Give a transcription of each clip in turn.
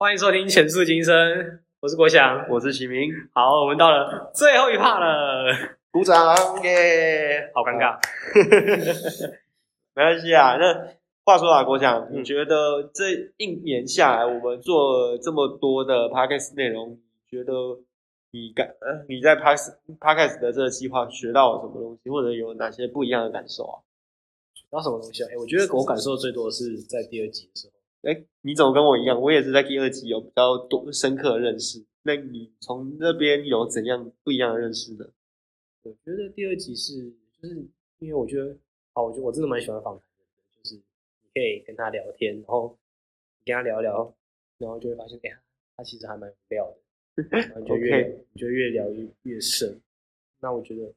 欢迎收听《前世今生》，我是国祥。我是启明，好，我们到了最后一趴了，鼓掌耶！好尴尬。没关系啊。那话说啊，国强，嗯你觉得这一年下来，我们做了这么多的 podcast 内容，你觉得你感呃你在 podcast podcast 的这个计划学到了什么东西，或者有哪些不一样的感受啊？学到什么东西啊？哎、我觉得我感受最多的是在第二集的时候。哎，你怎么跟我一样？我也是在第二集有比较多深刻的认识。那你从那边有怎样不一样的认识呢？我觉得第二集是，就是因为我觉得，好，我觉得我真的蛮喜欢访谈的，就是你可以跟他聊天，然后你跟他聊一聊，然后就会发现，哎、呀，他其实还蛮有料的，然后你就越 你就越聊越越深。那我觉得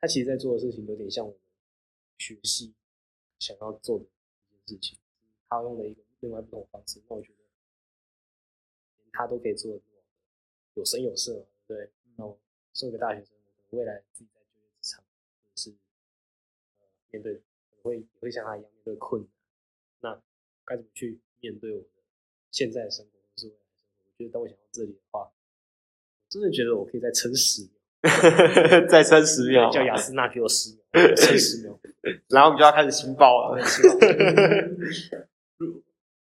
他其实在做的事情有点像我们学习想要做的一件事情，他用了一个另外不同的方式，那我觉得连他都可以做的有声有色嘛，对？那我作为一个大学生，我可能未来自己在就业职场，或者是呃面对可能会也会像他一样面对困难，那该怎么去面对我的现在的生活，或是未来的生活？我觉得当我想到这里的话，我真的觉得我可以再撑十秒，再撑十秒，叫雅斯娜给我十秒，撑十秒，然后我们就要开始新报了。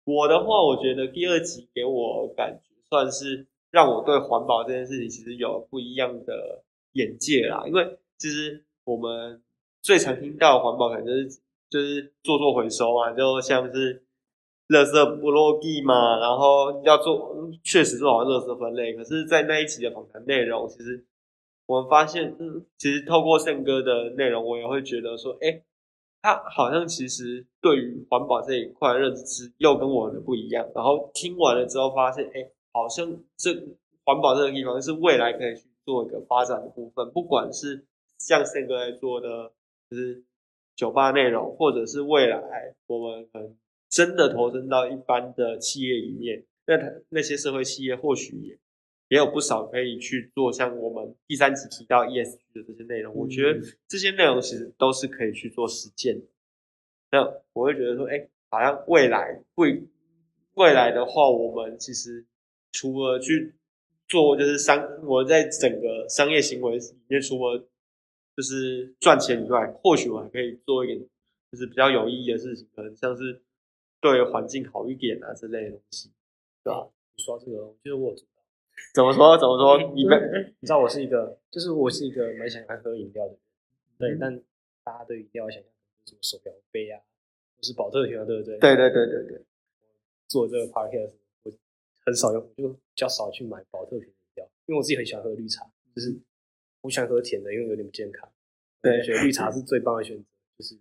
我的话，我觉得第二集给我感觉算是让我对环保这件事情其实有不一样的眼界啦。因为其实我们最常听到环保，可能就是就是做做回收嘛，就像是垃圾不落地嘛，然后要做确实做好垃圾分类。可是，在那一集的访谈内容，其实我们发现，嗯，其实透过胜哥的内容，我也会觉得说，哎、他好像其实对于环保这一块认知又跟我的不一样。然后听完了之后，发现，哎，好像这环保这个地方是未来可以去做一个发展的部分，不管是像胜哥在做的，就是酒吧内容，或者是未来我们可能真的投身到一般的企业里面，那他那些社会企业或许也也有不少可以去做，像我们第三集提到 ESG 的这些内容，我觉得这些内容其实都是可以去做实践的。那我会觉得说，哎、好像未来未未来的话，我们其实除了去做就是商，我在整个商业行为里面，除了就是赚钱以外，或许我还可以做一点就是比较有意义的事情，可能像是对环境好一点啊之类的东西，对吧？你说到这个，我觉得我。怎么说？怎么说？你们你知道我是一个，就是我是一个蛮喜欢喝饮料的人，对，嗯但大家对饮料想象什么手表杯啊，就是保特瓶啊，对不对？对对对对对，做这个 podcast，我很少用，就比较少去买保特瓶饮料，因为我自己很喜欢喝绿茶，就是我喜欢喝甜的，因为有点不健康。对我觉得绿茶是最棒的选择，就是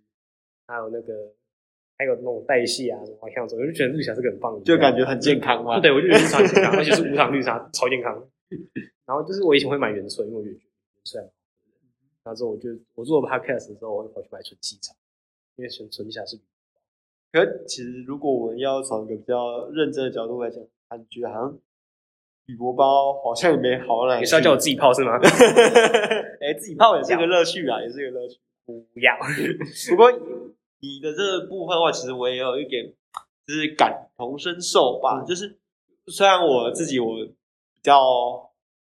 还有那个还有那种代谢啊什么像这种，我就觉得绿茶是个很棒的，就感觉很健康嘛。对，我就觉得绿茶很健康，而且是无糖绿茶，超健康。然后就是我以前会买原萃，因为我觉得原萃。然后之后我就我做 podcast 的时候，我会跑去买纯气茶，因为纯纯气茶是比可是其实如果我们要从一个比较认真的角度来讲，感觉好像铝箔包好像也没好到哪。你是要叫我自己泡是吗？哎、自己泡也是个乐趣啊，也是个乐趣。不要，不过你的这个部分的话，其实我也有一点就是感同身受吧。嗯就是虽然我自己我比较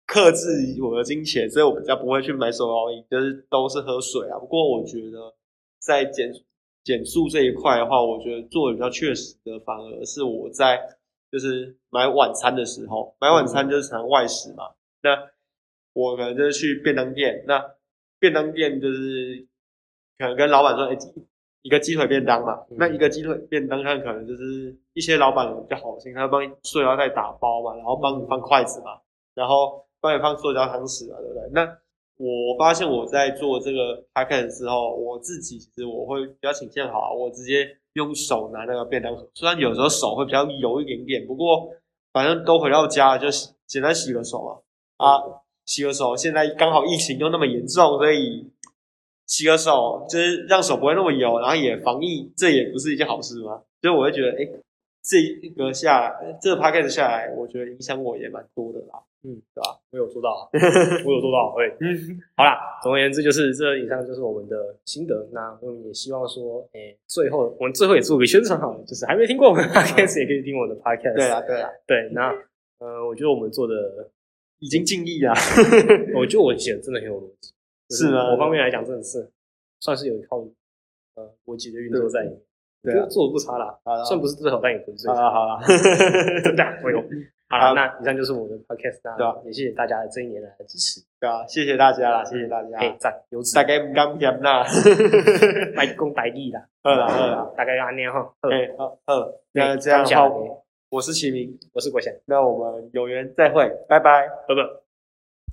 克制我的金钱，所以我比较不会去买手摇饮，就是都是喝水啊。不过我觉得在减减速这一块的话，我觉得做的比较确实的，反而是我在就是买晚餐的时候，买晚餐就是常外食嘛。那我可能就是去便当店，那便当店就是可能跟老板说，哎、一个鸡腿便当嘛，嗯那一个鸡腿便当，上可能就是一些老板比较好心，他会帮你塑料袋打包嘛，然后帮你放筷子嘛，然后帮你放塑胶汤匙嘛，对不对？那我发现我在做这个 p a c k e 之后，我自己其实我会比较倾向好啊，我直接用手拿那个便当盒，虽然有时候手会比较油一点点，不过反正都回到家就洗简单洗个手嘛，啊，洗个手。现在刚好疫情又那么严重，所以洗个手就是让手不会那么油，然后也防疫，这也不是一件好事吗？所以我会觉得，哎、这一个下来，这个 p a c k a g e 下来，我觉得影响我也蛮多的啦。嗯，对吧？我有做到啊，我有做到，对。嗯，好啦，总而言之就是这以上就是我们的心得。那我们也希望说，诶、最后我们最后也做个宣传好了，就是还没听过我们的 podcast 也可以听我的 podcast。对啊，对啊，对，那呃，我觉得我们做的，已经尽力了。我觉得我写的真的很有逻辑，就是吗某方面来讲真的是算是有一套呃逻辑的运作在里面。我对啊做的不差啦，好啦虽然不是最好，但也不是最好差。了好了，真的。好好了，那以上就是我的 podcast，对啊那也谢谢大家这一年来的支持。对啊，谢谢大家啦，谢谢大家。哎，赞，有此大概唔敢嫌啦。卖公代理啦。好啦好啦，大概安尼哈。好哎好好，那这样的感谢话，我是齐明，我是国贤，那我们有缘再会，拜拜。拜拜。